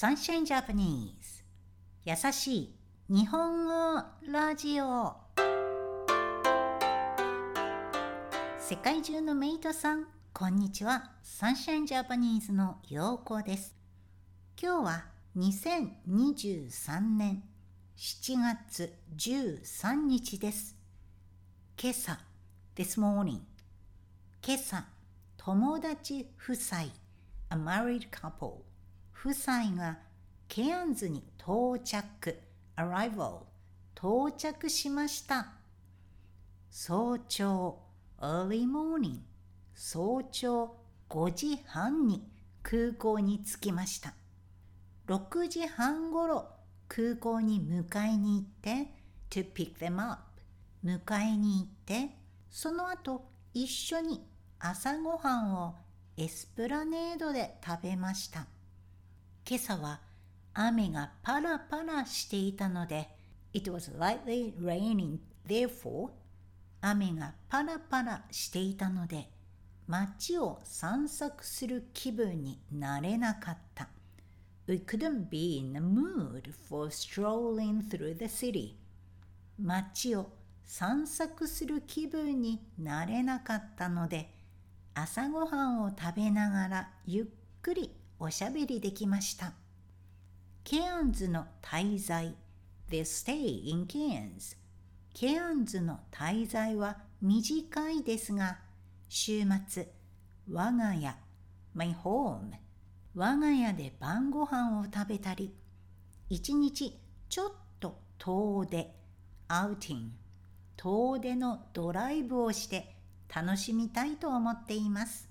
サンシャインジャパニーズ優しい日本語ラジオ。世界中のメイドさんこんにちは。サンシャインジャパニーズのようこです。今日は2023年7月13日です。今朝 This morning 今朝友達夫妻 A married couple 夫妻がケアンズに到着。Arrival 到着しました。早朝 early morning 早朝5時半に空港に着きました。6時半ごろ空港に迎えに行って to pick them up 迎えに行ってその後一緒に朝ごはんをエスプラネードで食べました。今朝は雨がパラパラしていたので It was lightly raining therefore 雨がパラパラしていたので街を散策する気分になれなかった We couldn't be in the mood for strolling through the city 街を散策する気分になれなかったので朝ごはんを食べながらゆっくりおしゃべりできました。ケアンズの滞在。The stay in Cairns ケアンズの滞在は短いですが週末我が家 My home 我が家で晩ご飯を食べたり一日ちょっと遠出アウティン遠出のドライブをして楽しみたいと思っています。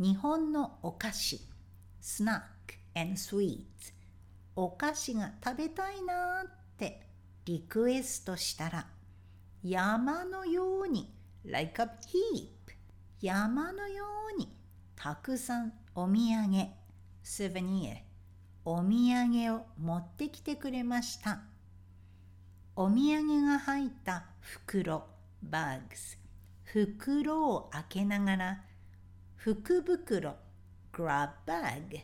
日本のお菓子スナック and sweets お菓子が食べたいなってリクエストしたら山のように like a heap 山のようにたくさんお土産 souvenir お土産を持ってきてくれました。お土産が入った袋 bags 袋を開けながら福袋 grab bag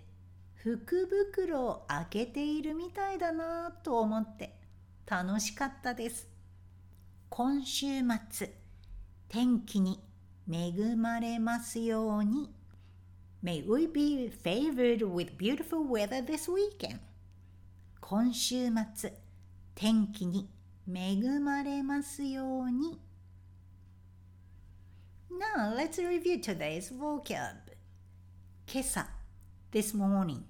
福袋を開けているみたいだなと思って楽しかったです。今週末、天気に恵まれますように。May we be favored with beautiful weather this weekend. 今週末、天気に恵まれますように。Now let's review today's vocab. 今朝 this morning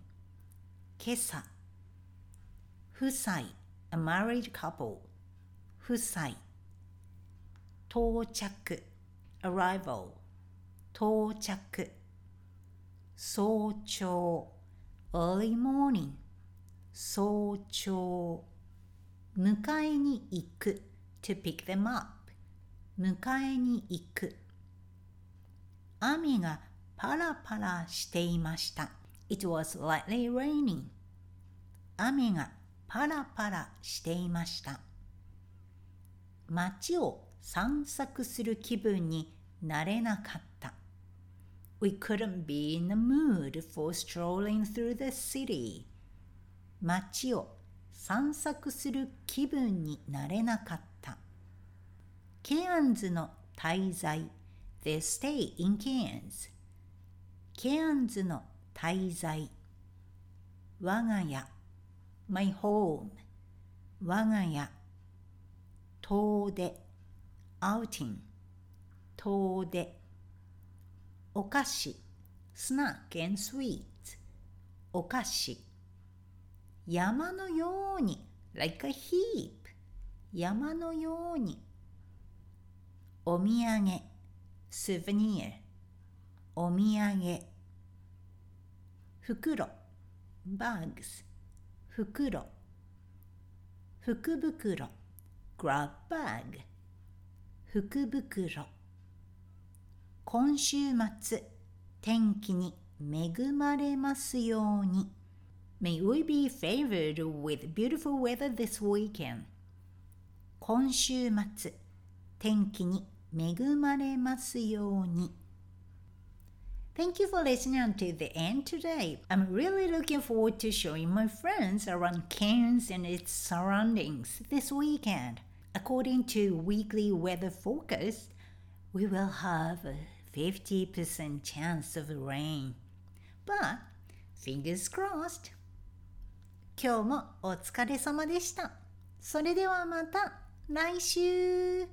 今朝夫妻 a married couple 夫妻到着 arrival 到着早朝 early morning 早朝迎えに行く to pick them up 迎えに行く雨がパラパラしていました It was lightly raining. 雨がパラパラしていました。街を散策する気分になれなかった。We couldn't be in the mood for strolling through the city. 街を散策する気分になれなかった。ケアンズの滞在 They stay in Cairns. ケアンズの滞在我が家 my home 我が家遠出 outing 遠出お菓子 snack and sweet お菓子山のように like a heap 山のようにお土産 souvenir お土産袋 bags 袋福袋 grab bag 福袋今週末天気に恵まれますように May we be favored with beautiful weather this weekend 今週末天気に 恵まれますように Thank you for listening until the end today. I'm really looking forward to showing my friends around Cairns and its surroundings this weekend. According to weekly weather forecast, we will have a 50% chance of rain. But fingers crossed. 今日もお疲れ様でした。それではまた来週